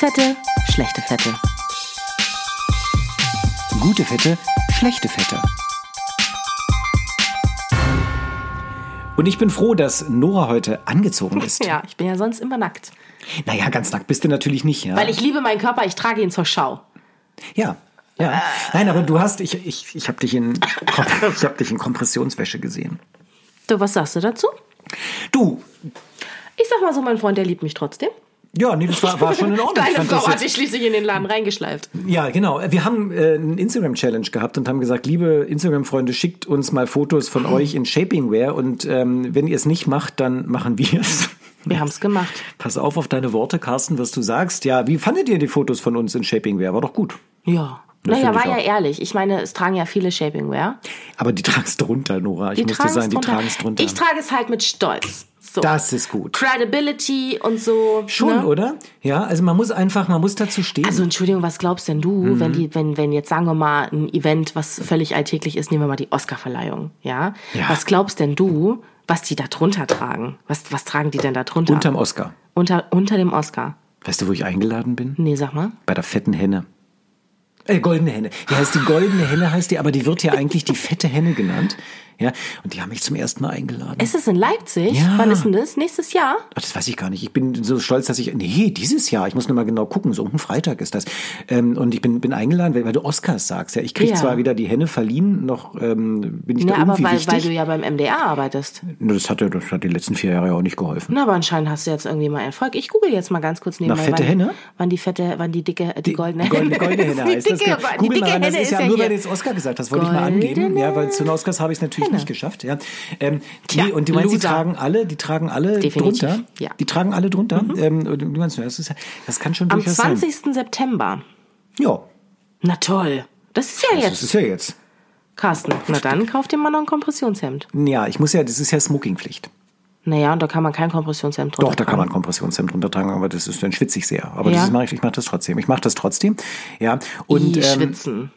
Fette, schlechte Fette. Gute Fette, schlechte Fette. Und ich bin froh, dass Nora heute angezogen ist. Ja, ich bin ja sonst immer nackt. Naja, ganz nackt bist du natürlich nicht, ja. Weil ich liebe meinen Körper, ich trage ihn zur Schau. Ja. Ja. Nein, aber du hast, ich, ich, ich habe dich, in, ich hab dich in Kompressionswäsche gesehen. Du, was sagst du dazu? Du, Ich sag mal so, mein Freund, der liebt mich trotzdem. Ja, nee, das war, war schon in Ordnung. Deine Frau hat dich schließlich in den Laden reingeschleift. Ja, genau. Wir haben äh, einen Instagram-Challenge gehabt und haben gesagt, liebe Instagram-Freunde, schickt uns mal Fotos von euch in Shapingwear und ähm, wenn ihr es nicht macht, dann machen wir es. Wir haben's gemacht. Pass auf auf deine Worte, Carsten, was du sagst. Ja, wie fandet ihr die Fotos von uns in Shapingwear? War doch gut. Ja. Naja, war ja auch. ehrlich. Ich meine, es tragen ja viele Shapingwear. Aber die tragen es drunter, Nora. Ich Die muss dir sagen, die tragen es drunter. Ich trage es halt mit Stolz. So. das ist gut. Credibility und so. Schon, ne? oder? Ja, also man muss einfach, man muss dazu stehen. Also Entschuldigung, was glaubst denn du, Mhm. wenn die, wenn, wenn jetzt sagen wir mal ein Event, was völlig alltäglich ist, nehmen wir mal die Oscarverleihung, ja? Ja. Was glaubst denn du, was die da drunter tragen? Was, was tragen die denn da drunter? Unterm Oscar. unter, unter dem Oscar. Weißt du, wo ich eingeladen bin? Nee, sag mal. Bei der fetten Henne. Äh, goldene Henne. Die heißt die goldene Henne, heißt die, aber die wird ja eigentlich die fette Henne genannt. Ja, und die haben mich zum ersten Mal eingeladen. Ist es in Leipzig? Ja. Wann ist denn das? Nächstes Jahr? Ach, das weiß ich gar nicht. Ich bin so stolz, dass ich. Nee, dieses Jahr. Ich muss nur mal genau gucken. So um Freitag ist das. Ähm, und ich bin, bin eingeladen, weil, weil du Oscars sagst. Ja, ich krieg Ja. zwar wieder die Henne verliehen, noch ähm, bin ich Ja, da aber irgendwie weil, wichtig. weil du ja beim MDR arbeitest. Nur das hat, ja- das hat die letzten vier Jahre ja auch nicht geholfen. Na, aber anscheinend hast du jetzt irgendwie mal Erfolg. Ich google jetzt mal ganz kurz nebenbei. Nach fette wann, Henne? Wann die fette, wann die dicke, die, goldene Die goldene, goldene Henne die heißt das. dicke, genau. die dicke mal, das Henne ist ja, nur, hier. weil du jetzt Oscar gesagt hast, wollte ich mal angeben. Ja, weil zu den Oscars habe ich es natürlich Henne. nicht geschafft. Ja. Ähm, Tja, nee, und du meinst, die Loser. tragen alle, die tragen alle Definitiv, drunter? ja. Die tragen alle drunter? Ähm, und du meinst, das, ist, ja- das kann schon Am durchaus sein. 20. September. Ja, Na toll. Das ist ja das jetzt. ist ja jetzt. Carsten, na dann kauf dir mal noch ein Kompressionshemd. Ja, ich muss ja, das ist ja Smokingpflicht. Naja, und da kann man kein Kompressionshemd drunter Doch, da kann man. Kompressionshemd drunter tragen, aber das ist, dann schwitze ich sehr. Aber Ja? das mache ich, ich mache das trotzdem. Ich mache das trotzdem. Ja. Und I, ähm, schwitzen.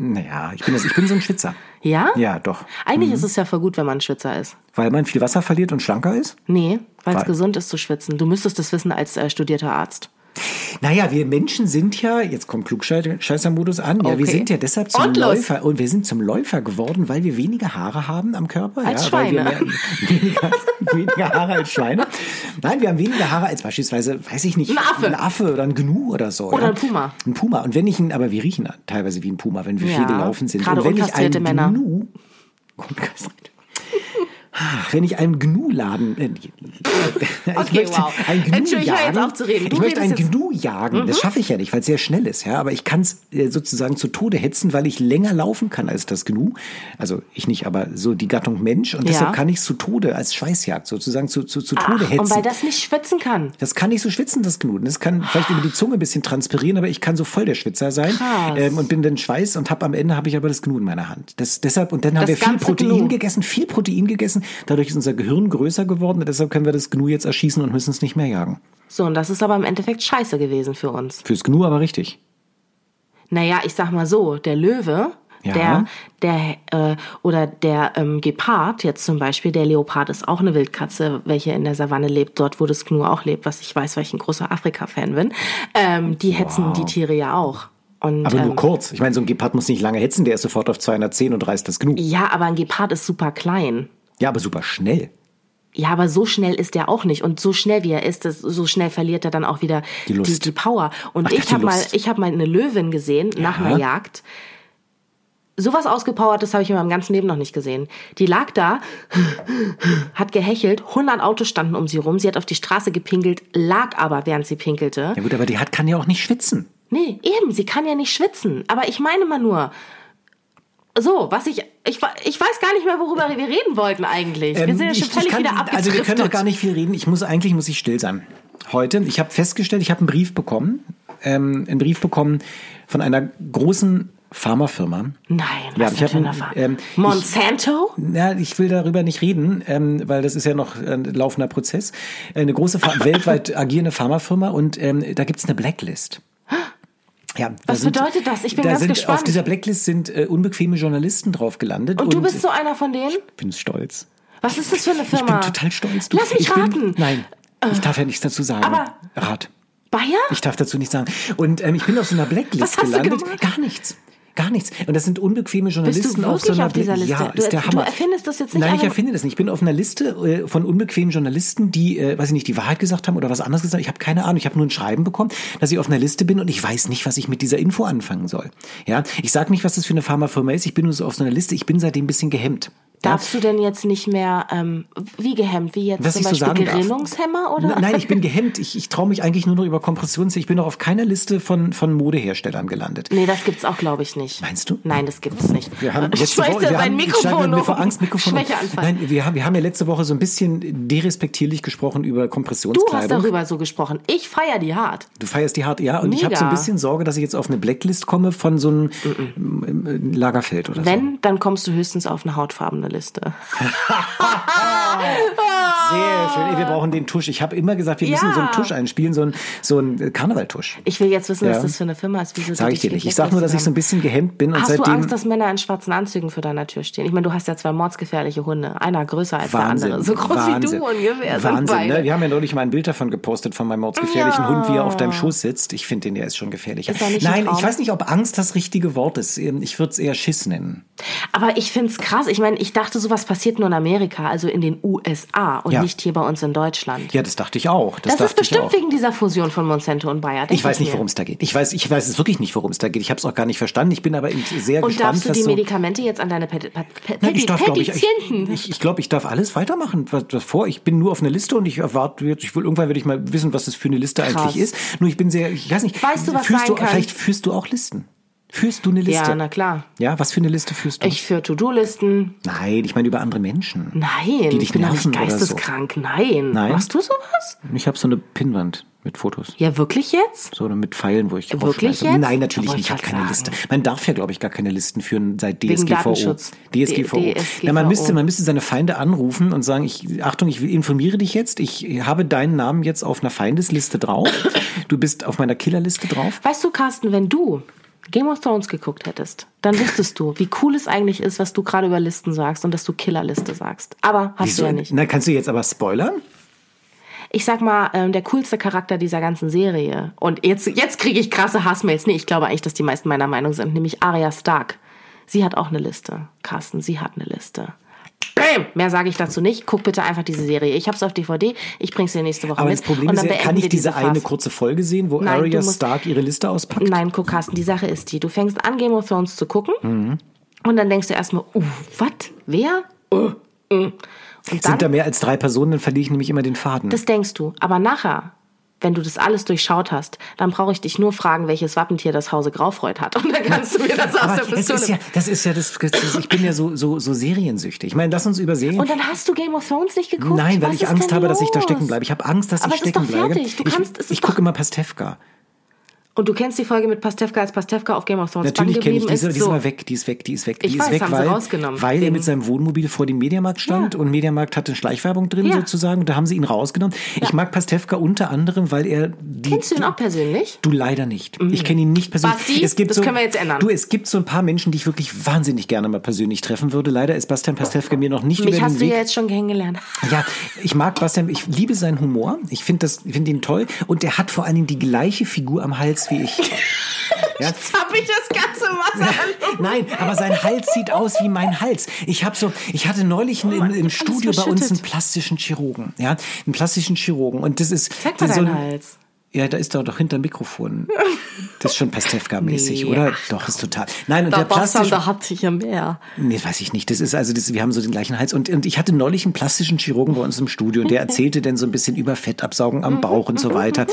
Naja, ich bin, das, ich bin so ein Schwitzer. Ja? Ja, doch. Eigentlich ist es ja voll gut, wenn man ein Schwitzer ist. Weil man viel Wasser verliert und schlanker ist? Nee, weil es gesund ist zu schwitzen. Du müsstest das wissen als äh, studierter Arzt. Naja, wir Menschen sind ja, jetzt kommt Klugscheißer-Modus an, ja, wir sind ja deshalb zum Und. Läufer und wir sind zum Läufer geworden, weil wir weniger Haare haben am Körper. Als ja, Weil wir Schweine. mehr, weniger, weniger Haare als Schweine. Nein, wir haben weniger Haare als beispielsweise, weiß ich nicht, Ein Affe. ein Affe oder ein Gnu oder so. Oder ja. ein Puma. Ein Puma. Und wenn ich ihn, aber wir riechen teilweise wie ein Puma, wenn wir Ja, viel gelaufen sind. gerade und wenn ich unkastrierte ein Männer. Gnu, unkastriert. Wenn ich einen Gnu-Laden. Äh, ich Okay, möchte wow. Ein Gnu jetzt jagen. auf zu reden. Du ich möchte einen jetzt- Mhm. Gnu jagen. Das schaffe ich ja nicht, weil es sehr schnell ist. Ja? Aber ich kann es äh, sozusagen zu Tode hetzen, weil ich länger laufen kann als das Gnu. Also ich nicht, aber so die Gattung Mensch. Und Ja. deshalb kann ich es zu Tode als Schweißjagd sozusagen zu, zu, zu Tode Ach, hetzen. und weil das nicht schwitzen kann. Das kann nicht so schwitzen, das Gnu. Das kann vielleicht über die Zunge ein bisschen transpirieren, aber ich kann so voll der Schwitzer sein ähm, und bin dann Schweiß und hab am Ende habe ich aber das Gnu in meiner Hand. Das, deshalb und dann haben Das wir viel Protein Gnu. gegessen, viel Protein gegessen. Dadurch ist unser Gehirn größer geworden und deshalb können wir das Gnu jetzt erschießen und müssen es nicht mehr jagen. So, und das ist aber im Endeffekt scheiße gewesen für uns. Fürs Gnu aber richtig. Naja, ich sag mal so, der Löwe, Ja. der, der, äh, oder der ähm, Gepard jetzt zum Beispiel, der Leopard ist auch eine Wildkatze, welche in der Savanne lebt, dort wo das Gnu auch lebt, was ich weiß, weil ich ein großer Afrika-Fan bin. Ähm, die hetzen die Tiere ja auch. Und, Aber nur ähm, kurz. Ich meine, so ein Gepard muss nicht lange hetzen, der ist sofort auf 210 und reißt das Gnu. ja, aber ein Gepard ist super klein. Ja, aber super schnell. Ja, aber so schnell ist er auch nicht. Und so schnell wie er ist, das, so schnell verliert er dann auch wieder Die die, die Power. Und Ach, ja, ich habe mal, ich habe mal eine Löwin gesehen nach einer Jagd. Sowas ausgepowertes habe ich in meinem ganzen Leben noch nicht gesehen. Die lag da, hat gehechelt, 100 Autos standen um sie rum, sie hat auf die Straße gepinkelt, lag aber, während sie pinkelte. Ja gut, aber die hat kann ja auch nicht schwitzen. Nee, eben, sie kann ja nicht schwitzen. Aber ich meine mal nur, so, was ich, ich, ich weiß gar nicht mehr, worüber wir reden wollten eigentlich. wir sind ja Ähm, schon ich- ich völlig kann- wieder abgedriftet. Also wir können doch gar nicht viel reden. Ich muss eigentlich muss ich still sein. Heute, ich habe festgestellt, ich habe einen Brief bekommen, ähm, einen Brief bekommen von einer großen Pharmafirma. Nein, Ja, was ich hab ein- ähm, Monsanto? Ja, ich will darüber nicht reden, ähm, weil das ist ja noch ein laufender Prozess. Eine große weltweit agierende Pharmafirma und ähm, da gibt's eine Blacklist. Ja, Was bedeutet das? Ich bin da ganz sind, gespannt. Auf dieser Blacklist sind äh, unbequeme Journalisten drauf gelandet. Und du bist so einer von denen? Ich bin stolz. Was ist das für eine Ich Firma? bin total stolz. Du. Lass mich ich bin, raten. Nein, ich darf ja nichts dazu sagen. Aber- Rat. Bayer? Ich darf dazu nicht sagen. Und ähm, ich bin auf so einer Blacklist gelandet. Gar nichts. Gar nichts. Und das sind unbequeme Journalisten Bist du auf so einer auf dieser Liste? Ja, Du ist der Hammer. du erfindest das jetzt nicht Nein, ich erfinde das nicht. Ich bin auf einer Liste äh, von unbequemen Journalisten, die, äh, weiß ich nicht, die Wahrheit gesagt haben oder was anderes gesagt haben. Ich habe keine Ahnung. Ich habe nur ein Schreiben bekommen, dass ich auf einer Liste bin und ich weiß nicht, was ich mit dieser Info anfangen soll. Ja, ich sage nicht, was das für eine Pharmafirma ist. Ich bin nur so auf so einer Liste. Ich bin seitdem ein bisschen gehemmt. Darfst du denn jetzt nicht mehr, ähm, wie gehemmt, wie jetzt Was zum so Beispiel darf. Gerinnungshemmer oder? N- Nein, ich bin gehemmt. Ich, ich traue mich eigentlich nur noch über Kompressions. Ich bin noch auf keiner Liste von, von Modeherstellern gelandet. Nee, das gibt's auch, glaube ich, nicht. Meinst du? Nein, das gibt's nicht. Wir haben Äh, letzte Woche, wir haben, ich Mikrofon um. vor Angst, Mikrofon. Nein, wir haben, wir haben ja letzte Woche so ein bisschen derespektierlich gesprochen über du Kompressionskleidung. hast darüber so gesprochen. Ich feier die hart. Du feierst die hart, ja. Und ich habe so ein Mega. bisschen Sorge, dass ich jetzt auf eine Blacklist komme von so einem ähm, Lagerfeld oder so. Wenn, dann kommst du höchstens auf eine hautfarbene Liste. Sehr schön. Ey, Wir brauchen den Tusch. Ich habe immer gesagt, wir müssen Ja. so einen Tusch einspielen, so einen, so einen Karnevaltusch. Ich will jetzt wissen, Ja. was das für eine Firma ist. Wieso Sag ich dir nicht. Ich sag nur, dass ich so ein bisschen gehemmt bin und Hast du seitdem. Angst, dass Männer in schwarzen Anzügen vor deiner Tür stehen? Ich meine, du hast ja zwei mordsgefährliche Hunde. Einer größer als Wahnsinn. der andere. So groß Wahnsinn. wie du ungefähr. Wahnsinn, ne? Wir haben ja neulich mal ein Bild davon gepostet von meinem mordsgefährlichen Ja. Hund, wie er auf deinem Schoß sitzt. Ich finde den, der ist schon gefährlicher. Ist Nein, ich weiß nicht, ob Angst das richtige Wort ist. Ähm, Ich würde es eher Schiss nennen. Aber ich find's krass. Ich meine, ich dachte, sowas passiert nur in Amerika, also in den USA und Ja. nicht hier bei uns in Deutschland. Ja, das dachte ich auch. Das, das ist bestimmt wegen dieser Fusion von Monsanto und Bayer. Ich weiß nicht, worum es da geht. Ich weiß, ich weiß es wirklich nicht, worum es da geht. Ich habe es auch gar nicht verstanden. Ich bin aber sehr Und gespannt, darfst du die so. Medikamente jetzt an deine Pet Pet Pet Nein, ich darf, glaube ich, ich, ich, glaube, ich darf alles weitermachen. Was, was vor? Ich bin nur auf einer Liste und ich erwarte jetzt, ich will irgendwann werde ich mal wissen, was das für eine Liste Krass. eigentlich ist. Nur ich bin sehr, ich weiß nicht. Weißt du, was führst sein du, kann? Vielleicht führst du auch Listen. Führst du eine Liste? ja, na klar. Ja, was für eine Liste führst du? Ich für To-Do-Listen. Nein, ich meine über andere Menschen. Nein, Die dich ich bin nicht oder so. geisteskrank. Nein. Nein? Machst du sowas? Ich habe so eine Pinnwand mit Fotos. Ja, wirklich jetzt? So mit Pfeilen, wo ich Wirklich draufschmeiße. jetzt? Nein, natürlich nicht. Ich habe keine grad Liste. sagen. Man darf ja, glaube ich, gar keine Listen führen seit DSGVO. DSGVO. D- Ja, man DSGVO. müsste, man müsste seine Feinde anrufen und sagen, ich, Achtung, ich informiere dich jetzt. Ich habe deinen Namen jetzt auf einer Feindesliste drauf. Du bist auf meiner Killerliste drauf. Weißt du, Carsten, wenn du Game of Thrones geguckt hättest, dann wüsstest du, wie cool es eigentlich ist, was du gerade über Listen sagst und dass du Killerliste sagst. Aber hast du ja nicht. Na, kannst du jetzt aber spoilern? Ich sag mal, ähm, der coolste Charakter dieser ganzen Serie. Und jetzt, jetzt kriege ich krasse Hassmails. Nee, ich glaube eigentlich, dass die meisten meiner Meinung sind, nämlich Arya Stark. Sie hat auch eine Liste. Carsten, sie hat eine Liste. Bam! Mehr sage ich dazu nicht. Guck bitte einfach diese Serie. Ich hab's auf DVD. Ich bring's dir nächste Woche Aber mit. das Problem und ist ja, kann ich wir diese eine kurze Folge sehen, wo Nein, Arya Stark ihre Liste auspackt? Nein, guck, Carsten, die Sache ist die. Du fängst an, Game of Thrones zu gucken. Mhm. Und dann denkst du erstmal, uh, was? Wer? Uh, uh. Dann, Sind da mehr als drei Personen, dann verliere ich nämlich immer den Faden. das denkst du. Aber nachher, wenn du das alles durchschaut hast, dann brauche ich dich nur fragen, welches Wappentier das Hause Graufreud hat. Und dann kannst du mir das aus Aber der Pistole. ist ja, das ist ja das, das, ich bin ja so, so, so seriensüchtig. Ich meine, lass uns über Serien. Und dann hast du Game of Thrones nicht geguckt? Nein, weil Was ich Angst habe, dass ich da los? stecken bleibe. Ich habe Angst, dass Aber ich es ist stecken doch bleibe. fertig. Du kannst- ich ist ich gucke immer Pastewka. Und du kennst die Folge mit Pastewka, als Pastewka auf Game of Thrones Natürlich kenne ich diese, ist. die ist So. aber weg, die ist weg, die ist weg, die Ich ist weiß, weg, haben sie weil, rausgenommen. weil er mit seinem Wohnmobil vor dem Mediamarkt stand Ja. und Mediamarkt hatte Schleichwerbung drin Ja. sozusagen und da haben sie ihn rausgenommen. Ich mag Pastewka unter anderem, weil er die, Kennst du ihn auch persönlich? Du leider nicht. Ich kenne ihn nicht persönlich. Basti, es gibt das so, können wir jetzt ändern. Du, es gibt so ein paar Menschen, die ich wirklich wahnsinnig gerne mal persönlich treffen würde. Leider ist Bastian Pastewka mir noch nicht Mich über hast den du Weg. ja jetzt schon kennengelernt. Ja, ich mag Bastian, ich liebe seinen Humor. Ich finde das, ich finde ihn toll. Und er hat vor allen Dingen die gleiche Figur am Hals wie ich. Ja? Jetzt hab ich das ganze Wasser. Nein, aber sein Hals sieht aus wie mein Hals. Ich habe so, ich hatte neulich im, im alles Studio bei uns einen plastischen Chirurgen, ja, einen plastischen Chirurgen und das ist Zeig mal so deinen ein- Hals. Ja, da ist doch doch hinter dem Mikrofon. Das ist schon Pastewka-mäßig, Nee, oder? ach Doch, ist total. Nein, und Der der plastische, der hat sich ja mehr. Nee, weiß ich nicht. Das ist also, das, wir haben so den gleichen Hals. Und, und ich hatte neulich einen plastischen Chirurgen bei uns im Studio und der erzählte dann so ein bisschen über Fettabsaugen am Bauch und so weiter.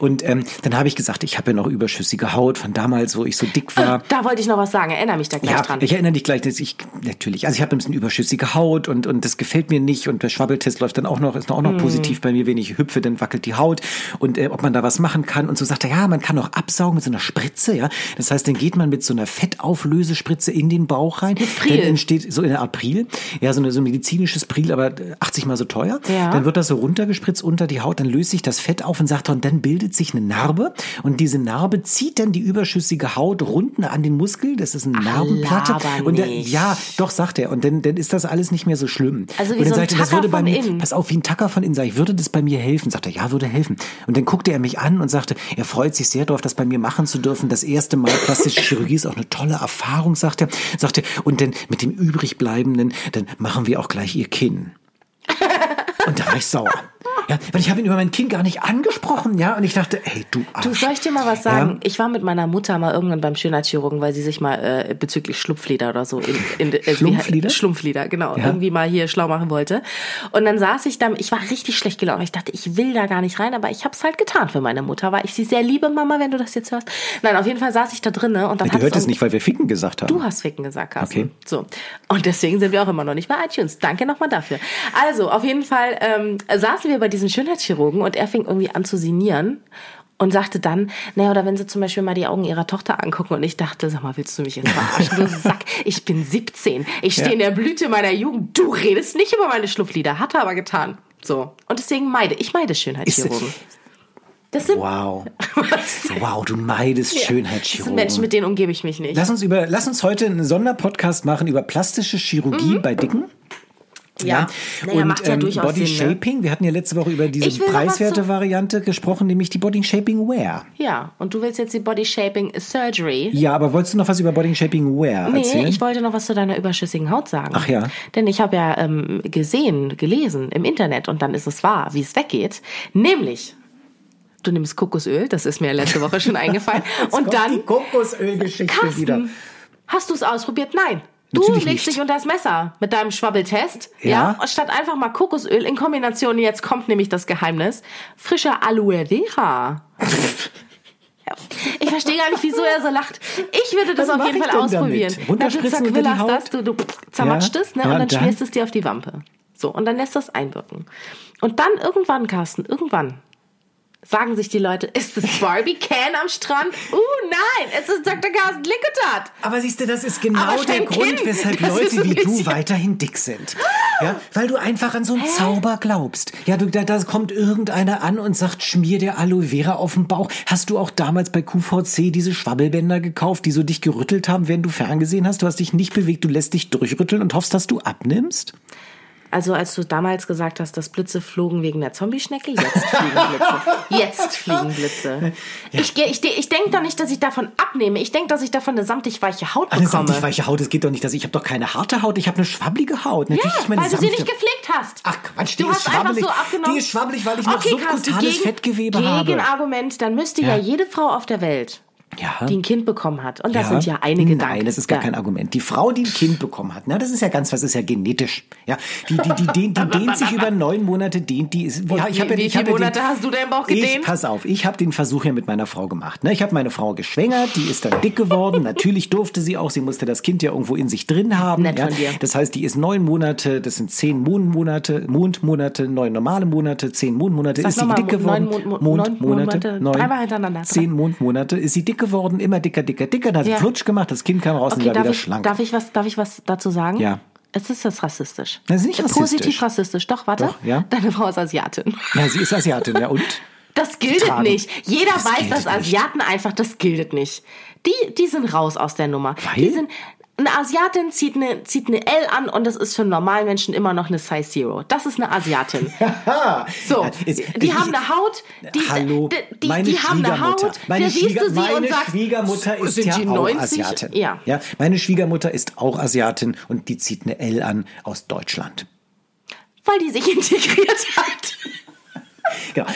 Und ähm, dann habe ich gesagt, ich habe ja noch überschüssige Haut von damals, wo ich so dick war. Da wollte ich noch was sagen. Erinnere mich da gleich Ja, dran. ich erinnere dich gleich, dass ich natürlich, also ich habe ein bisschen überschüssige Haut und und das gefällt mir nicht und der Schwabbeltest läuft dann auch noch, ist auch noch positiv bei mir, wenn ich hüpfe, dann wackelt die Haut und äh, ob man da was machen kann und so sagt er, ja, man kann auch absaugen mit so einer Spritze, ja. Das heißt, dann geht man mit so einer Fettauflösespritze in den Bauch rein, Pril. dann entsteht so in der Art Pril, ja, so, eine, so ein medizinisches Pril, aber 80 mal so teuer. Ja. Dann wird das so runtergespritzt unter die Haut, dann löst sich das Fett auf und sagt er, und dann bildet sich eine Narbe und diese Narbe zieht dann die überschüssige Haut runter an den Muskel, das ist eine Narbenplatte laber und dann, ja, doch sagt er und dann, dann ist das alles nicht mehr so schlimm. Also wie und dann so ein sagt er, das würde bei mir, innen. pass auf, wie ein Tacker von innen, sag ich, würde das bei mir helfen? Sagt er, ja, würde helfen. Und dann guckte er mich mich an und sagte, er freut sich sehr darauf, das bei mir machen zu dürfen. Das erste Mal plastische Chirurgie ist auch eine tolle Erfahrung, sagte er. Sagte, und dann mit dem übrigbleibenden, dann machen wir auch gleich ihr Kinn. Und da war ich sauer. Ja, weil ich habe ihn über mein Kind gar nicht angesprochen, ja, und ich dachte, hey, du Arsch. Du, soll ich dir mal was sagen? Ja? Ich war mit meiner Mutter mal irgendwann beim Schönheitschirurgen, weil sie sich mal äh, bezüglich Schlupflider oder so in, in äh, Schlumpflider? Wie, Schlumpflider, genau, ja. irgendwie mal hier schlau machen wollte. Und dann saß ich da, ich war richtig schlecht gelaunt. Ich dachte, ich will da gar nicht rein, aber ich habe es halt getan für meine Mutter, weil ich sie sehr liebe, Mama, wenn du das jetzt hörst. Nein, auf jeden Fall saß ich da drinnen und dann ja, Du hört es nicht, weil wir Ficken gesagt haben. Du hast Ficken gesagt, Carsten. Okay. So. Und deswegen sind wir auch immer noch nicht bei iTunes. Danke nochmal dafür. Also, auf jeden Fall ähm, saßen wir bei diesem Schönheitschirurgen und er fing irgendwie an zu sinieren und sagte dann, naja, oder wenn sie zum Beispiel mal die Augen ihrer Tochter angucken und ich dachte, sag mal, willst du mich jetzt verarschen, du Sack? Ich bin 17, ich stehe ja. in der Blüte meiner Jugend, du redest nicht über meine Schlupflieder, hat er aber getan. So. Und deswegen meide, ich meide Schönheitschirurgen. Das sind, wow. wow, du meidest ja. Schönheitschirurgen. Das sind Menschen, mit denen umgebe ich mich nicht. Lass uns, über, lass uns heute einen Sonderpodcast machen über plastische Chirurgie mhm. bei Dicken. Ja, naja, und macht ja ähm, durchaus Body Sinn, ne? Shaping, wir hatten ja letzte Woche über diese preiswerte Variante gesprochen, nämlich die Body Shaping Wear. Ja, und du willst jetzt die Body Shaping Surgery. Ja, aber wolltest du noch was über Body Shaping Wear nee, erzählen? Ich wollte noch was zu deiner überschüssigen Haut sagen. Ach ja. Denn ich habe ja ähm, gesehen, gelesen im Internet und dann ist es wahr, wie es weggeht. Nämlich, du nimmst Kokosöl, das ist mir letzte Woche schon eingefallen. und dann. Die Kokosölgeschichte wieder. Hast du es ausprobiert? Nein. Du Natürlich legst nicht. dich unter das Messer mit deinem Schwabbeltest. Ja. ja. Statt einfach mal Kokosöl in Kombination, jetzt kommt nämlich das Geheimnis, frischer Aloe Vera. Ich verstehe gar nicht, wieso er so lacht. Ich würde das Was auf jeden Fall ausprobieren. Na, du zerquillerst das, du, du zermatscht Ja. es, ne? Ja, und dann dann? schmierst es dir auf die Wampe. So, und dann lässt das einwirken. Und dann irgendwann, Carsten, irgendwann sagen sich die Leute, ist es Barbie Can am Strand? Uh, nein, es ist Dr. Carsten Licketat. Aber siehst du, das ist genau der Grund, Kind, weshalb das Leute wie du weiterhin dick sind. Ja, weil du einfach an so einen Zauber glaubst. Ja, du, da, da kommt irgendeiner an und sagt, schmier dir Aloe Vera auf den Bauch. Hast du auch damals bei QVC diese Schwabbelbänder gekauft, die so dich gerüttelt haben, während du ferngesehen hast? Du hast dich nicht bewegt, du lässt dich durchrütteln und hoffst, dass du abnimmst? Also als du damals gesagt hast, dass Blitze flogen wegen der Zombie-Schnecke, jetzt fliegen Blitze. Jetzt fliegen Blitze. Ich, geh- ich, de- ich denke doch nicht, dass ich davon abnehme. Ich denke, dass ich davon eine samtig weiche Haut Eine bekomme. samtig weiche Haut, es geht doch nicht, dass ich habe doch keine harte Haut, ich habe eine schwabbelige Haut. Natürlich ja, ist meine weil du sie nicht gepflegt hast. Ach Quatsch, die du ist hast einfach schwabbelig. so abgenommen. Die ist schwabbelig, weil ich noch okay, subkutanes gegen, Fettgewebe gegen habe. Argument, dann müsste ja. Ja. jede Frau auf der Welt, Ja. die ein Kind bekommen hat, und das sind ja einige Nein, Dank. das ist gar ja. kein Argument. Die Frau, die ein Kind bekommen hat, na, das ist ja ganz, was ist ja genetisch. Ja, die, die, die, die, die dehnt sich über neun Monate, dehnt die. Ist, ja, ich hab ja, wie ich hab viele ja den- Monate hast du deinen Bauch Ich, gedehnt? pass auf, ich habe den Versuch ja mit meiner Frau gemacht. Ne? Ich habe meine Frau geschwängert, die ist dann dick geworden. Natürlich durfte sie auch, sie musste das Kind ja irgendwo in sich drin haben. Nett ja? von dir. Das heißt, die ist neun Monate, das sind zehn Mondmonate, Mondmonate, neun normale Monate, zehn Mondmonate. Sag ist sie dick geworden? neun Mon- Mon- neun Monate, dreimal hintereinander. Zehn Mondmonate. Ist sie dick geworden, immer dicker, dicker, dicker. Dann hat sie Ja. flutsch gemacht, das Kind kam raus und Okay, war darf wieder ich, schlank. darf, ich was, darf ich was dazu sagen? Ja. Es ist das rassistisch. Das ist nicht Positiv rassistisch. rassistisch. Doch, warte. Doch, ja. Deine Frau ist Asiatin. ja, sie ist Asiatin, ja und? Das gilt nicht. Jeder Das weiß, dass nicht. Asiaten einfach, das gilt nicht. Die, die sind raus aus der Nummer. Weil? Die sind, eine Asiatin zieht eine, zieht eine L an und das ist für einen normalen Menschen immer noch eine Size Zero. Das ist eine Asiatin. So, die haben eine Haut, die, Hallo, die, die, meine die haben eine Schwiegermutter. Haut, meine da siehst du sie meine und sagst, Schwiegermutter ist sind ja die auch 90? Asiatin. Ja. ja, meine Schwiegermutter ist auch Asiatin und die zieht eine L an aus Deutschland. weil die sich integriert hat. Genau.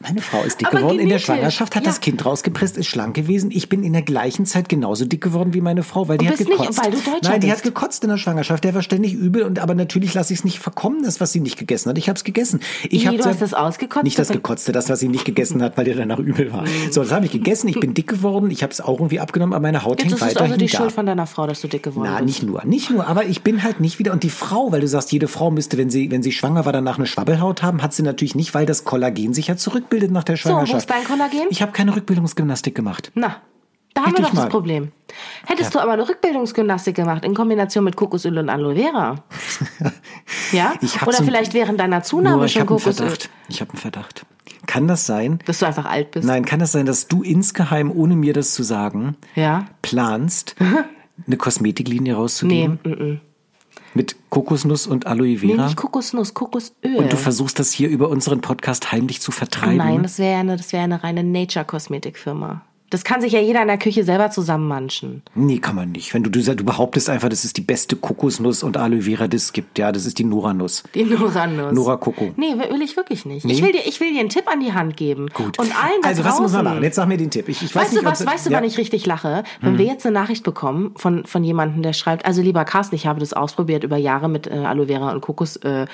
Meine Frau ist dick Aber geworden in der genetisch, Schwangerschaft, hat ja. das Kind rausgepresst, ist schlank gewesen. Ich bin in der gleichen Zeit genauso dick geworden wie meine Frau, weil die hat bist nicht, gekotzt. weil du Deutscher Nein, die bist. hat gekotzt in der Schwangerschaft. Der war ständig übel und aber natürlich lasse ich es nicht verkommen, das was sie nicht gegessen hat. Ich habe es gegessen. Ich hab du hast das ausgekotzt? Nicht das gekotzte, das was sie nicht gegessen hat, weil der danach übel war. So, das habe ich gegessen. Ich bin dick geworden. Ich habe es auch irgendwie abgenommen, aber meine Haut Jetzt hängt ist es weiterhin also die da. Schuld von deiner Frau, dass du dick geworden Na, bist. nicht nur, nicht nur, aber ich bin halt nicht wieder und die Frau, weil du sagst, jede Frau müsste, wenn sie wenn sie schwanger war, danach eine Schwabbelhaut haben, hat sie natürlich nicht, weil das Kollagen sich ja zurückbildet nach der So, wo Schwangerschaft. ist dein Kollagen? Ich habe keine Rückbildungsgymnastik gemacht. Na, da haben Hätte wir doch das mal. Problem. Hättest du aber eine Rückbildungsgymnastik gemacht in Kombination mit Kokosöl und Aloe Vera. ja? Ich Oder vielleicht während deiner Zunahme Nur, schon Kokosöl. Verdacht. Ich habe einen Verdacht. Kann das sein? Dass du einfach alt bist. Nein, kann das sein, dass du insgeheim, ohne mir das zu sagen, Ja. planst, eine Kosmetiklinie Nee, rauszugeben? mm, mm. Mit Kokosnuss und Aloe Vera? Nee, nicht Kokosnuss, Kokosöl. und du versuchst das hier über unseren Podcast heimlich zu vertreiben? Nein, das wäre eine, das wäre eine reine Nature-Kosmetikfirma. Das kann sich ja jeder in der Küche selber zusammenmanschen. Nee, kann man nicht. Wenn du, du, du behauptest einfach, das ist die beste Kokosnuss und Aloe Vera, das es gibt. Ja, das ist die Nora-Nuss. Die Noranuss. Nora Coco. Nee, will ich wirklich nicht. Nee? Ich, will dir, ich will dir einen Tipp an die Hand geben. Gut. Und allen da also, was draußen. muss man machen? Jetzt sag mir den Tipp. Ich, ich weiß Weißt nicht, du was, ob- weißt du, ja. Hm. wann ich richtig lache? Wenn wir jetzt eine Nachricht bekommen von, von jemandem, der schreibt, also lieber Carsten, ich habe das ausprobiert über Jahre mit äh, Aloe Vera und Kokosöl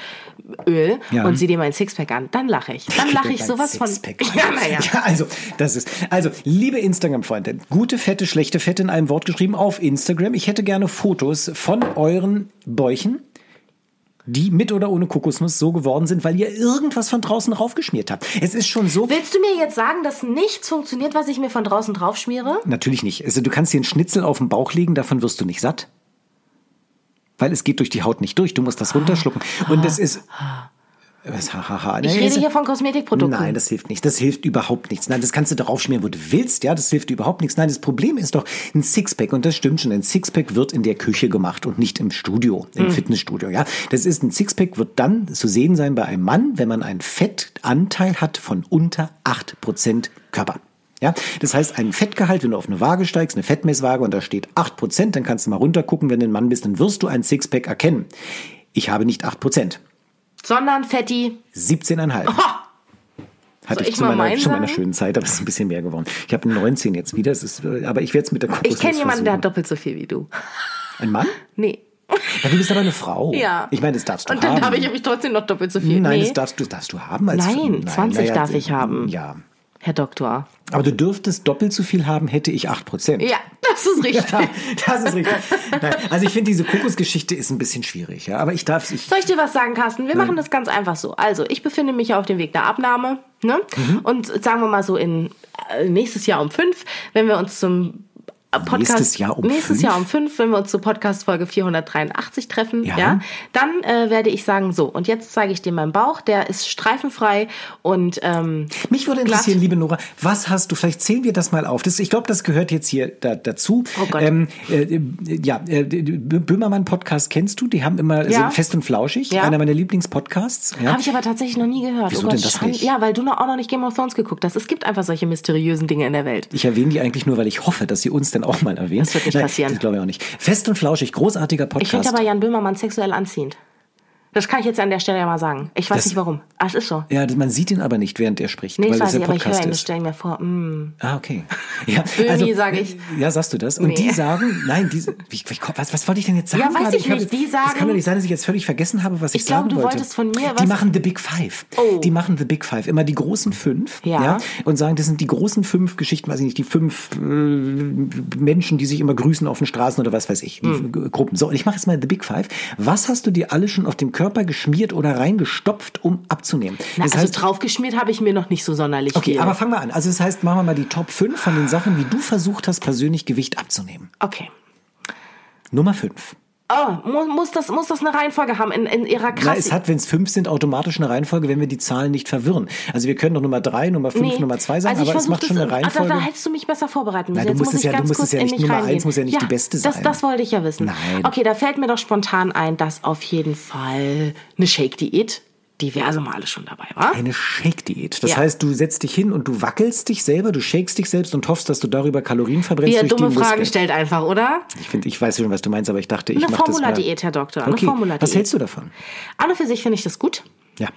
äh, Ja. und sieh dir mein Sixpack an, dann lache ich. Dann lache ich sowas von. Sixpack. Ja, naja. Ja, also, das ist, also, liebe Instagram-Freunde, gute Fette, schlechte Fette in einem Wort geschrieben auf Instagram. Ich hätte gerne Fotos von euren Bäuchen, die mit oder ohne Kokosnuss so geworden sind, weil ihr irgendwas von draußen raufgeschmiert habt. Es ist schon so. Willst du mir jetzt sagen, dass nichts funktioniert, was ich mir von draußen drauf schmiere? Natürlich nicht. Also, du kannst dir einen Schnitzel auf den Bauch legen, davon wirst du nicht satt. Weil es geht durch die Haut nicht durch. Du musst das runterschlucken. Und es ist. Was, hahaha. Ich rede hier von Kosmetikprodukten. Nein, das hilft nicht. Das hilft überhaupt nichts. Nein, das kannst du darauf schmieren, wo du willst. Ja, das hilft überhaupt nichts. Nein, das Problem ist doch ein Sixpack. Und das stimmt schon. Ein Sixpack wird in der Küche gemacht und nicht im Studio, im Fitnessstudio. Ja, das ist ein Sixpack wird dann zu sehen sein bei einem Mann, wenn man einen Fettanteil hat von unter 8% Körper. Ja, das heißt, ein Fettgehalt, wenn du auf eine Waage steigst, eine Fettmesswaage und da steht 8%, dann kannst du mal runtergucken, wenn du ein Mann bist, dann wirst du ein Sixpack erkennen. Ich habe nicht 8%. Sondern Fetti. 17,5. Hatte Soll ich, ich zu mal meiner, zu meiner schönen Zeit, aber es ist ein bisschen mehr geworden. Ich habe 19 jetzt wieder, es ist, aber ich werde es mit der Kokosnuss Ich kenne jemanden, der hat doppelt so viel wie du. Ein Mann? Nee. Ja, du bist aber eine Frau. Ja. Ich meine, das darfst du Und dann haben. habe ich nämlich trotzdem noch doppelt so viel. Nein, nee. das darfst du, das darfst du haben als Nein, 20 naja, darf ich haben. Ja. Herr Doktor. Aber du dürftest doppelt so viel haben, hätte ich 8%. Ja, das ist richtig. Ja, das ist richtig. Nein, also ich finde, diese Kokosgeschichte ist ein bisschen schwierig, ja. Aber ich darf ich, Soll ich dir was sagen, Carsten? Wir machen das ganz einfach so. Also, ich befinde mich ja auf dem Weg der Abnahme. Ne? Mhm. Und sagen wir mal so in äh, nächstes Jahr um fünf, wenn wir uns zum Podcast Nächstes Jahr um nächstes fünf? Jahr um fünf, wenn wir uns zur Podcast Folge 483 treffen, Ja. ja, dann äh, werde ich sagen so und jetzt zeige ich dir meinen Bauch, der ist streifenfrei und ähm, Mich würde glatt. interessieren, liebe Nora, was hast du, vielleicht zählen wir das mal auf. Das, ich glaube, das gehört jetzt hier da, dazu. Oh Gott. Ähm, äh, äh, ja, äh, Böhmermann-Podcast kennst du? Die haben immer Ja. sind fest und flauschig, Ja. einer meiner Lieblingspodcasts. Ja. Habe ich aber tatsächlich noch nie gehört. Wieso oh Gott, denn das Schande. nicht? Ja, weil du noch, auch noch nicht Game of Thrones geguckt hast. Es gibt einfach solche mysteriösen Dinge in der Welt. Ich erwähne die eigentlich nur, weil ich hoffe, dass sie uns dann auch mal erwähnen. Das wird nicht passieren. Das glaube ich auch nicht. Fest und flauschig, großartiger Ich Podcast. finde aber Jan Böhmermann sexuell anziehend. Das kann ich jetzt an der Stelle ja mal sagen. Ich weiß Das- nicht warum. Ah, es ist so. ja, man sieht ihn aber nicht, während er spricht, Nee, weil das weiß ja ich, aber ich höre ihn, stelle ich mir vor. Mm. Ah, okay. Ja, Böhmi, sag ich. Ja, sagst du das? Und Nee. die sagen, nein, diese, wie, was, was wollte ich denn jetzt sagen? Ja, weiß ich habe- nicht. Die Es kann sagen- doch nicht sein, dass ich jetzt völlig vergessen habe, was ich, Ich glaube, sagen du wollte. wolltest von mir Die was- machen The Big Five. Oh. Die machen The Big Five. Immer die großen fünf. Ja. Und sagen, das sind die großen fünf Geschichten, weiß ich nicht, die fünf äh, Menschen, die sich immer grüßen auf den Straßen oder was weiß ich, die Hm. Gruppen. So, und ich mache jetzt mal The Big Five. Was hast du dir alle schon auf dem Körper geschmiert oder reingestopft, um abzunehmen? Na, das also heißt, draufgeschmiert habe ich mir noch nicht so sonderlich Okay, viel. aber fangen wir an. Also das heißt, machen wir mal die Top 5 von den Sachen, wie du versucht hast, persönlich Gewicht abzunehmen. okay. Nummer 5. Oh, muss, das, muss das eine Reihenfolge haben in, in ihrer Na, krassen... es hat, wenn es fünf sind, automatisch eine Reihenfolge, wenn wir die Zahlen nicht verwirren. Also wir können doch Nummer 3, Nummer 5, Nee. Nummer 2 sagen, also ich aber es macht schon das- eine ah, Reihenfolge. Da, da hättest du mich besser vorbereiten müssen. Nein, du musst muss es ja- du musst es ja nicht- Nummer reingehen. eins muss ja nicht ja, die beste das, sein. Das wollte ich ja wissen. Nein. Okay, da fällt mir doch spontan ein, dass auf jeden Fall eine Shake-Diät diverse Male schon dabei war. eine Shake-Diät. Das Ja. heißt, du setzt dich hin und du wackelst dich selber, du shakest dich selbst und hoffst, dass du darüber Kalorien verbrennst Wie er dumme Fragen Muskeln. stellt einfach, oder? Ich finde, ich weiß schon, was du meinst, aber ich dachte, ich Eine mache das mal. Formula-Diät, Herr Doktor. Eine Okay, Formula-Diät. was hältst du davon? Und für sich finde ich das gut. Ja.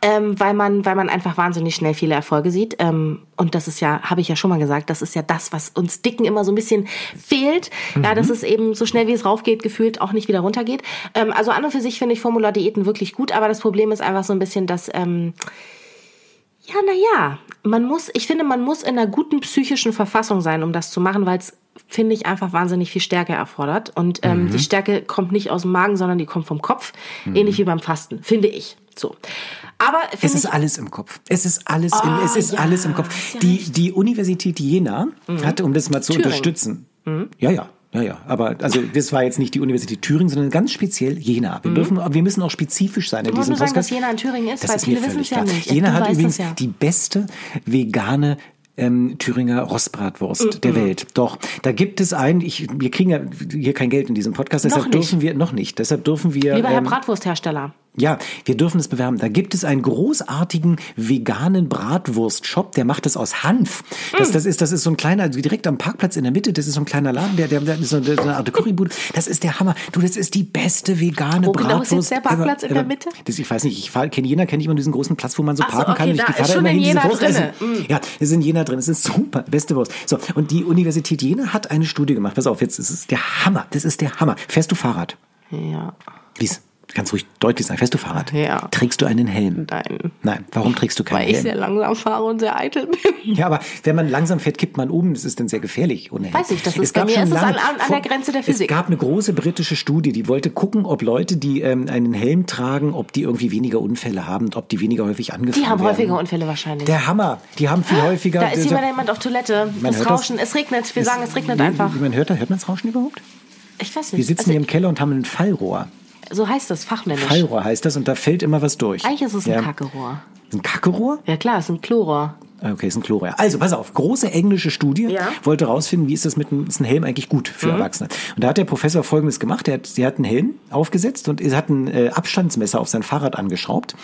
Ähm, weil man, weil man einfach wahnsinnig schnell viele Erfolge sieht. Ähm, und das ist ja, habe ich ja schon mal gesagt, das ist ja das, was uns Dicken immer so ein bisschen fehlt. Ja, dass es eben so schnell wie es raufgeht, gefühlt auch nicht wieder runtergeht. Ähm, also an und für sich finde ich Formula-Diäten wirklich gut, aber das Problem ist einfach so ein bisschen, dass ähm, ja, naja, man muss, ich finde, man muss in einer guten psychischen Verfassung sein, um das zu machen, weil es, finde ich, einfach wahnsinnig viel Stärke erfordert. Und ähm, die Stärke kommt nicht aus dem Magen, sondern die kommt vom Kopf. Ähnlich wie beim Fasten, finde ich. So. Aber Es ist alles im Kopf. Es ist alles, im, es ist ja, alles im Kopf. ja Die, die Universität Jena hat, um das mal zu Thüringen. unterstützen. Ja, ja. Ja, ja, aber also das war jetzt nicht die Universität Thüringen, sondern ganz speziell Jena. Wir dürfen, wir müssen auch spezifisch sein in diesem nur sagen, Podcast. dass Jena in Thüringen ist, das weil ist viele wissen es ja nicht. Jena hat übrigens ja. die beste vegane ähm, Thüringer Rostbratwurst der Welt. Doch, da gibt es einen, ich, wir kriegen ja hier kein Geld in diesem Podcast, deshalb dürfen wir, noch nicht, deshalb dürfen wir... Lieber Herr ähm, Bratwursthersteller. Ja, wir dürfen es bewerben. Da gibt es einen großartigen veganen Bratwurst-Shop, der macht das aus Hanf. Das, Mm. das, ist, das ist so ein kleiner, direkt am Parkplatz in der Mitte, das ist so ein kleiner Laden, der, der, der ist so eine, Art Currybude. Das ist der Hammer. Du, das ist die beste vegane Wo genau ist Bratwurst. jetzt der Parkplatz in der. Mitte? Das, ich weiß nicht, ich kenne Jena, kenne ich immer diesen großen Platz, wo man so Ach so, parken kann. okay, Und ich da fahre immer in hin, diese Jena Wurst essen. drinne. Mm. Ja, das ist in Jena drin. Das ist super, beste Wurst. So, und die Universität Jena hat eine Studie gemacht. Pass auf, jetzt ist es der Hammer. Das ist der Hammer. Fährst du Fahrrad? Ja. Lies, ganz ruhig deutlich sagen. Fährst du Fahrrad? Ja. Trägst du einen Helm? Nein. Nein. Warum trägst du keinen Weil ich Helm? sehr langsam fahre und sehr eitel bin. Ja, aber wenn man langsam fährt, kippt man um. Das ist dann sehr gefährlich ohne Helm. Weiß ich, das ist Es bei mir ist es lange- an- an- der Grenze der Physik. Es gab eine große britische Studie, die wollte gucken, ob Leute, die ähm, einen Helm tragen, ob die irgendwie weniger Unfälle haben, ob die weniger häufig angefahren Die haben werden. häufiger Unfälle wahrscheinlich. Der Hammer. Die haben viel häufiger. da ist jemand, jemand auf Toilette. Man Das hört das. Rauschen, es regnet. Wir es- sagen, es regnet einfach. Wie man hört, hört man das Rauschen überhaupt? Ich weiß nicht. Wir sitzen Also, hier im Keller und haben ein Fallrohr. So heißt das fachmännisch. Fallrohr heißt das und da fällt immer was durch. Eigentlich ist es ein ja. Kackerohr. Ein Kackerohr? Ja klar, es ist ein Chlorrohr. Okay, ist ein Chlorrohr. Also, pass auf. Große englische Studie Ja. Mhm. wollte rausfinden, wie ist das mit einem, ist ein Helm eigentlich gut für Erwachsene. Und da hat der Professor Folgendes gemacht. Er hat, der hat einen Helm aufgesetzt und er hat ein äh, Abstandsmesser auf sein Fahrrad angeschraubt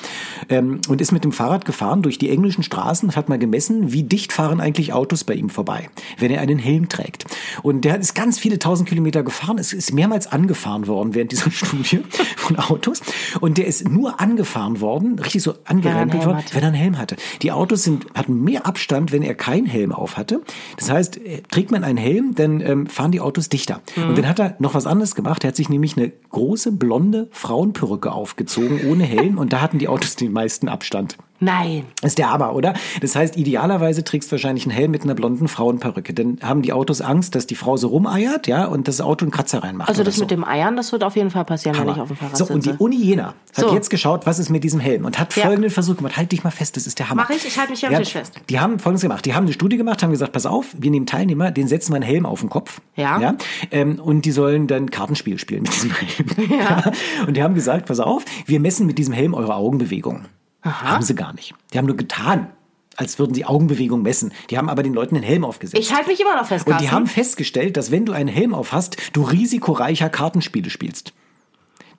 ähm, und ist mit dem Fahrrad gefahren durch die englischen Straßen und hat mal gemessen, wie dicht fahren eigentlich Autos bei ihm vorbei, wenn er einen Helm trägt. Und der ist ganz viele tausend Kilometer gefahren. Es ist mehrmals angefahren worden während dieser Studie von Autos. Und der ist nur angefahren worden, richtig so angerempelt worden, wenn er einen Helm hatte. Die Autos sind, hatten mehr Abstand, wenn er keinen Helm auf hatte. Das heißt, äh, trägt man einen Helm, dann ähm, fahren die Autos dichter. Mhm. Und dann hat er noch was anderes gemacht. Er hat sich nämlich eine große blonde Frauenperücke aufgezogen ohne Helm und da hatten die Autos den meisten Abstand. Nein. Ist der Hammer, oder? Das heißt, idealerweise trägst du wahrscheinlich einen Helm mit einer blonden Frauenperücke. Dann haben die Autos Angst, dass die Frau so rumeiert, ja, und das Auto einen Kratzer reinmacht. Also das so. mit dem Eiern, das wird auf jeden Fall passieren, wenn ich Hammer. auf dem Fahrrad So, und die sitze. Uni Jena hat So. jetzt geschaut, was ist mit diesem Helm und hat Ja. folgenden Versuch gemacht. Halt dich mal fest, das ist der Hammer. Mach ich? Ich halte mich hier am Tisch fest. Die haben folgendes gemacht. Die haben eine Studie gemacht, haben gesagt, pass auf, wir nehmen Teilnehmer, den setzen wir einen Helm auf den Kopf. Ja. ja ähm, und die sollen dann Kartenspiel spielen mit diesem Helm. Ja. Und die haben gesagt, pass auf, wir messen mit diesem Helm eure Augenbewegungen. Haben sie gar nicht. Die haben nur getan, als würden sie Augenbewegungen messen. Die haben aber den Leuten den Helm aufgesetzt. Ich halte mich immer noch fest, Und die Carsten. haben festgestellt, dass wenn du einen Helm auf hast, du risikoreicher Kartenspiele spielst.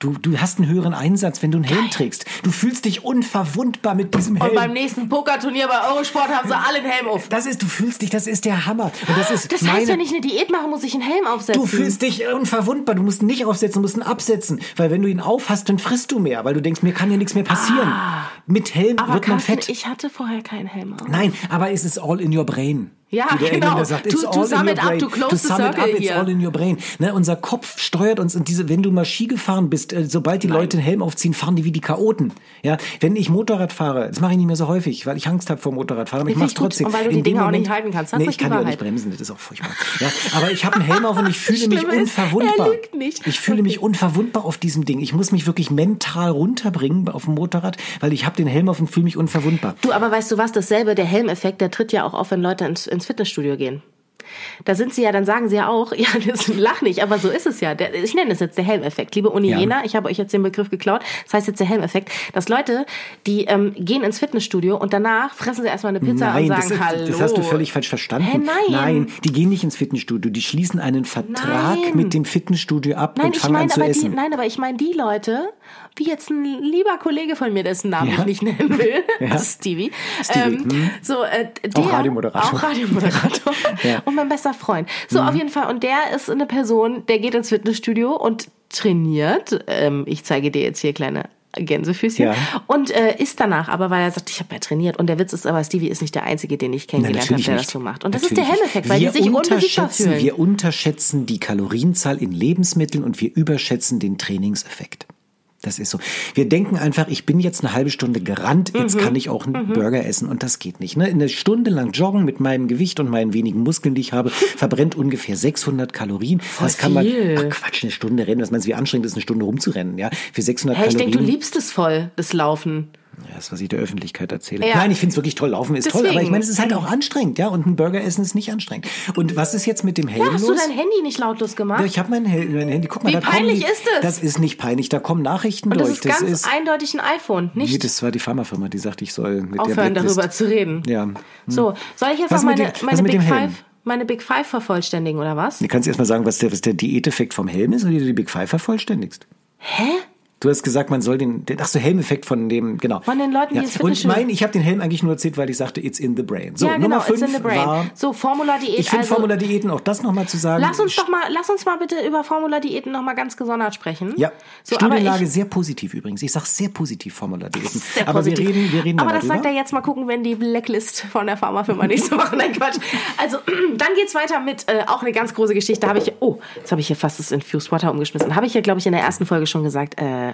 Du, du hast einen höheren Einsatz, wenn du einen Helm trägst. Du fühlst dich unverwundbar mit diesem Helm. Und beim nächsten Pokerturnier bei Eurosport haben sie alle einen Helm auf. das ist, du fühlst dich, das ist der Hammer. Und das ist Das meine, heißt, wenn ich eine Diät mache, muss ich einen Helm aufsetzen. Du fühlst dich unverwundbar. Du musst ihn nicht aufsetzen, du musst ihn absetzen. Weil wenn du ihn aufhast, dann frisst du mehr. Weil du denkst, mir kann ja nichts mehr passieren. Mit Helm Aber wird man Carsten, fett. ich hatte vorher keinen Helm auf. Nein, aber es ist all in your brain. Ja, der genau. Engländer Sagt, To- it's to all in sum your it up, to close To the sum it up, it's here. all in your brain. Ne, unser Kopf steuert uns und diese, wenn du mal Ski gefahren bist, äh, sobald die Leute einen Helm aufziehen, fahren die wie die Chaoten. Ja, wenn ich Motorrad fahre, das mache ich nicht mehr so häufig, weil ich Angst habe vor Motorradfahren, aber ich mache gut. trotzdem. Und weil du die In dem Dinger auch nicht halten kannst. Nee, ich die kann ja nicht bremsen, das ist auch furchtbar. Ja, aber ich habe einen Helm auf und ich fühle mich Schlimme ist, unverwundbar. er lügt nicht. Ich fühle mich unverwundbar auf diesem Ding. Ich muss mich wirklich mental runterbringen auf dem Motorrad, weil ich habe den Helm auf und fühle mich unverwundbar. Du, aber weißt du was, dasselbe, der Helmeffekt, der tritt ja auch auf, wenn Leute ins, ins Fitnessstudio gehen. Da sind sie ja, dann sagen sie ja auch, ja, das lach nicht, aber so ist es ja. Der, ich nenne es jetzt der Helmeffekt. Liebe Uni Ja. Jena, ich habe euch jetzt den Begriff geklaut. Das heißt jetzt der Helmeffekt, dass Leute, die ähm, gehen ins Fitnessstudio und danach fressen sie erstmal eine Pizza Nein, und das, sagen, ist- hallo. das hast du völlig falsch verstanden. Hä, nein. Nein, die gehen nicht ins Fitnessstudio. Die schließen einen Vertrag Nein. mit dem Fitnessstudio ab Nein, und ich fangen an zu aber die, essen. nein, aber ich meine die Leute, wie jetzt ein lieber Kollege von mir, dessen Namen Ja. ich nicht nennen will, Ja. das ist Stevie. Stevie, Ähm, hm. so, äh, der, Auch Radiomoderator. Auch Radiomoderator. Ja. Mhm. Und mein bester Freund. So, auf jeden Fall. Und der ist eine Person, der geht ins Fitnessstudio und trainiert. Ähm, ich zeige dir jetzt hier kleine Gänsefüßchen. Ja. Und äh, ist danach, aber weil er sagt, ich habe ja trainiert. Und der Witz ist aber, Stevie ist nicht der Einzige, den ich kennengelernt habe, der nicht. das so macht. Und das Natürlich ist der Helmeffekt, weil wir die sich unterschätzen, fühlen. Wir unterschätzen die Kalorienzahl in Lebensmitteln und wir überschätzen den Trainingseffekt. Das ist so. Wir denken einfach, ich bin jetzt eine halbe Stunde gerannt, jetzt Mhm. kann ich auch einen Burger essen und das geht nicht. Ne? Eine Stunde lang joggen mit meinem Gewicht und meinen wenigen Muskeln, die ich habe, verbrennt ungefähr 600 Kalorien. das kann man, viel. ach Quatsch, eine Stunde rennen. Was meinst du, wie anstrengend ist, eine Stunde rumzurennen? Ja, für 600 Hey, ich Kalorien. denke, du liebst es voll, das Laufen. Ja, das, was ich der Öffentlichkeit erzähle. Ja. Nein, ich finde es wirklich toll. Laufen ist toll, Deswegen. aber ich meine, es ist halt auch anstrengend, ja. Und ein Burger essen ist nicht anstrengend. Und was ist jetzt mit dem Helm Hast los? du dein Handy nicht lautlos gemacht? ja, ich habe mein, mein Handy. Guck mal, Wie da kommen peinlich die, ist es? Das ist nicht peinlich. Da kommen Nachrichten Und das durch. ist ganz eindeutig ein iPhone, nee, nicht das war die Pharmafirma, die sagte, ich soll mit der aufhören, Blacklist. darüber zu reden. Ja. So, soll ich jetzt Was noch mit meine, dem- meine Big? Five, meine Big Five vervollständigen, oder was? Du kannst erst mal sagen, was der, was der Diäteffekt vom Helm ist, oder die Big Five vervollständigst. Hä? Du hast gesagt, man soll den, den ach so, Helmeffekt von dem, genau. Von den Leuten, die ja. ins Und Fitnessstudio- mein, ich habe den Helm eigentlich nur erzählt, weil ich sagte, it's in the brain. So, ja, genau, Nummer fünf it's in the brain. war, so, Formula-Diät. ich finde also, Formula-Diäten, auch das nochmal zu sagen. Lass uns doch mal, lass uns mal bitte über Formula-Diäten noch mal ganz gesondert sprechen. Ja, so, Studienlage ich, sehr positiv übrigens. Ich sag sehr positiv Formula-Diäten. sehr Aber wir positiv. reden, wir reden Aber das sagt darüber. er jetzt mal gucken, wenn die Blacklist von der Pharmafirma nächste Woche. Nein, Quatsch. Also, dann geht's weiter mit äh, auch eine ganz große Geschichte. Habe ich, oh, jetzt habe ich hier fast das Infused Water umgeschmissen. Habe ich ja, glaube ich, in der ersten Folge schon gesagt, äh,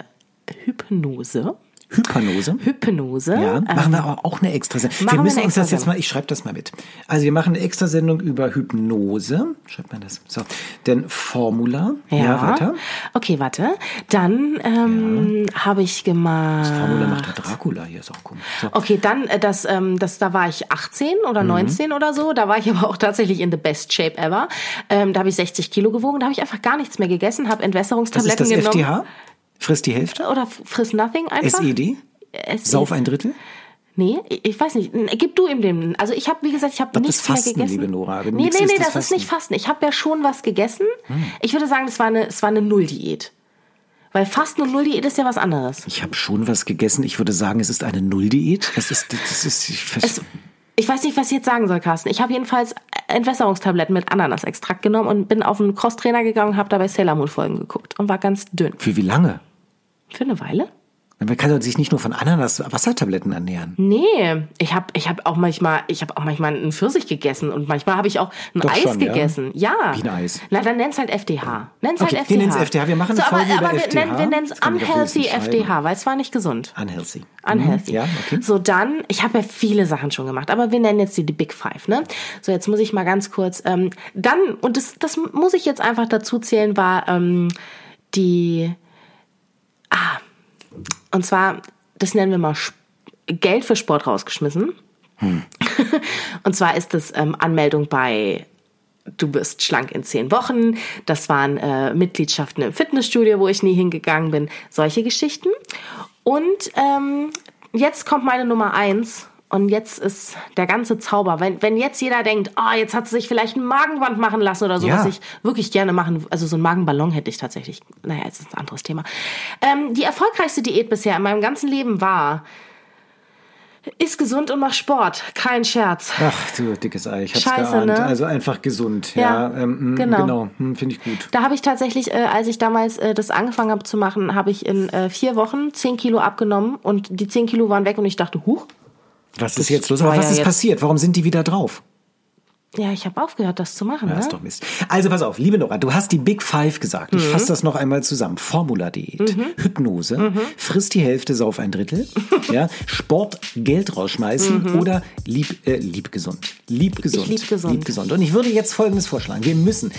Hypnose. Hypnose. Hypnose. Ja, Ähm, machen wir aber auch eine extra Sendung. Wir wir müssen eine uns das jetzt mal, ich schreibe das mal mit. Also wir machen eine extra Sendung über Hypnose. Schreibt man das? So. Denn Formula. Ja, weiter. Okay, warte. Dann ähm, habe ich gemacht. Formula macht der Dracula hier, ist auch komisch. So. Okay, dann äh, das, ähm, das, da war ich 18 oder Mhm. 19 oder so. Da war ich aber auch tatsächlich in the best shape ever. Ähm, da habe ich 60 Kilo gewogen. Da habe ich einfach gar nichts mehr gegessen, habe Das ist Entwässerungstabletten das genommen. FTH? Frisst die Hälfte? Oder friss nothing einfach. SED? SED. Sauf ein Drittel? Nee, ich weiß nicht. Gib du ihm den. Also ich habe, wie gesagt, ich habe nichts ist Fasten, mehr gegessen. liebe Nora. Nee, nichts nee, ist, nee, das das ist nicht Fasten. Ich habe ja schon was gegessen. Ich würde sagen, es war eine, es war eine Nulldiät. Weil Fasten und Nulldiät ist ja was anderes. Ich habe schon was gegessen. Ich würde sagen, es ist eine Nulldiät. Es ist, das ist, ich Es, ich weiß nicht, was ich jetzt sagen soll, Carsten. Ich habe jedenfalls Entwässerungstabletten mit Ananasextrakt genommen und bin auf einen Crosstrainer gegangen und habe dabei Sailor Moon Folgen geguckt und war ganz dünn. für wie lange? Für eine Weile? Man kann sich nicht nur von Ananas Wassertabletten ernähren. Nee, ich habe ich hab auch manchmal, ich habe auch manchmal einen Pfirsich gegessen und manchmal habe ich auch ein Doch Eis schon, ja? gegessen. Ja. Wie ein Eis? Na, dann nenn's halt FDH. Nenn's Okay, halt wir FDH. nennen's FDH. Wir machen so, aber, aber wir FDH. nennen wir nennen's unhealthy FDH, weil es war nicht gesund. Unhealthy. Unhealthy. Mhm, Ja, okay. So, dann, ich habe ja viele Sachen schon gemacht, aber wir nennen jetzt die, die Big Five, ne? So, jetzt muss ich mal ganz kurz, ähm, dann, und das, das muss ich jetzt einfach dazu zählen, war ähm, die, ah, und zwar, das nennen wir mal Geld für Sport rausgeschmissen. Hm. und zwar ist das ähm, Anmeldung bei Du bist schlank in zehn Wochen. Das waren äh, Mitgliedschaften im Fitnessstudio, wo ich nie hingegangen bin. Solche Geschichten. Und ähm, jetzt kommt meine Nummer eins. Und jetzt ist der ganze Zauber. Wenn, wenn jetzt jeder denkt, ah, jetzt hat sie sich vielleicht ein Magenband machen lassen oder so, Ja. was ich wirklich gerne machen, also so ein Magenballon hätte ich tatsächlich. Naja, jetzt ist ein anderes Thema. Ähm, die erfolgreichste Diät bisher in meinem ganzen Leben war, ist gesund und mach Sport. Kein Scherz. Ach du dickes Ei, ich hab's Scheiße, geahnt. ne? Also einfach gesund. Ja, Ja, ähm, mm, genau. genau. Hm, Finde ich gut. Da habe ich tatsächlich, äh, als ich damals äh, das angefangen habe zu machen, habe ich in äh, vier Wochen zehn Kilo abgenommen und die zehn Kilo waren weg und ich dachte, huch, Was ist jetzt los? Aber was ja ist passiert? Warum sind die wieder drauf? ja, ich habe aufgehört, das zu machen. Das ne? ist doch Mist. Also pass auf, liebe Nora, du hast die Big Five gesagt. Mhm. Ich fasse das noch einmal zusammen. Formula-Diät, Hypnose, Mhm. frisst die Hälfte, sauf ein Drittel, ja, Sport, Geld rausschmeißen oder lieb, äh, lieb gesund. Lieb gesund. Mhm. lieb gesund. Lieb gesund. Und ich würde jetzt Folgendes vorschlagen. Wir müssen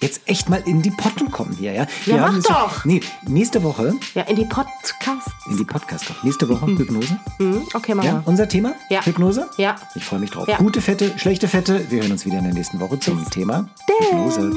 jetzt echt mal in die Potten kommen hier, ja? Wir Ja, mach doch. Nee, nächste Woche, Ja, in die Podcasts. in die Podcast doch. Nächste Woche Hypnose. Mhm, okay, machen Ja, wir. unser Thema? Ja. Hypnose? Ja. Ich freue mich drauf. Ja. Gute Fette, schlechte Fette. Wir hören uns wieder in der nächsten Woche zum Thema Hypnose.